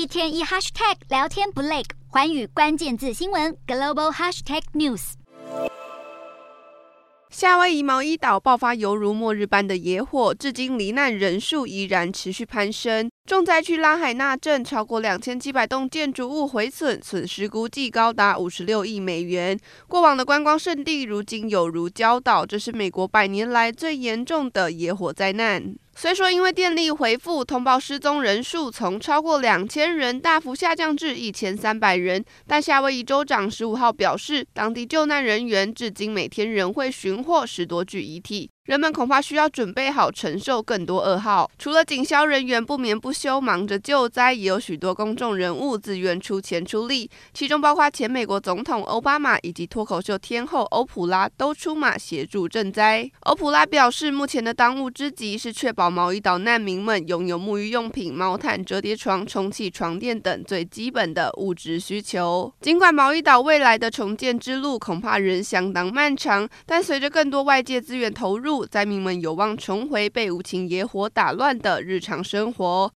一天一 hashtag 聊天不累，寰宇关键字新闻 global hashtag news。夏威夷毛伊岛爆发犹如末日般的野火，至今罹难人数依然持续攀升。重灾区拉海纳镇超过两千七百栋建筑物毁损，损失估计高达五十六亿美元。过往的观光胜地，如今有如礁岛，这是美国百年来最严重的野火灾难。虽说因为电力回复，通报失踪人数从超过两千人大幅下降至一千三百人，但夏威夷州长十五号表示，当地救难人员至今每天仍会寻获十多具遗体。人们恐怕需要准备好承受更多噩耗。除了警消人员不眠不休忙着救灾，也有许多公众人物自愿出钱出力，其中包括前美国总统奥巴马以及脱口秀天后欧普拉都出马协助赈灾。欧普拉表示，目前的当务之急是确保毛伊岛难民们拥有沐浴用品、毛毯、折叠床、充气床垫等最基本的物质需求。尽管毛伊岛未来的重建之路恐怕仍相当漫长，但随着更多外界资源投入，灾民们有望重回被无情野火打乱的日常生活。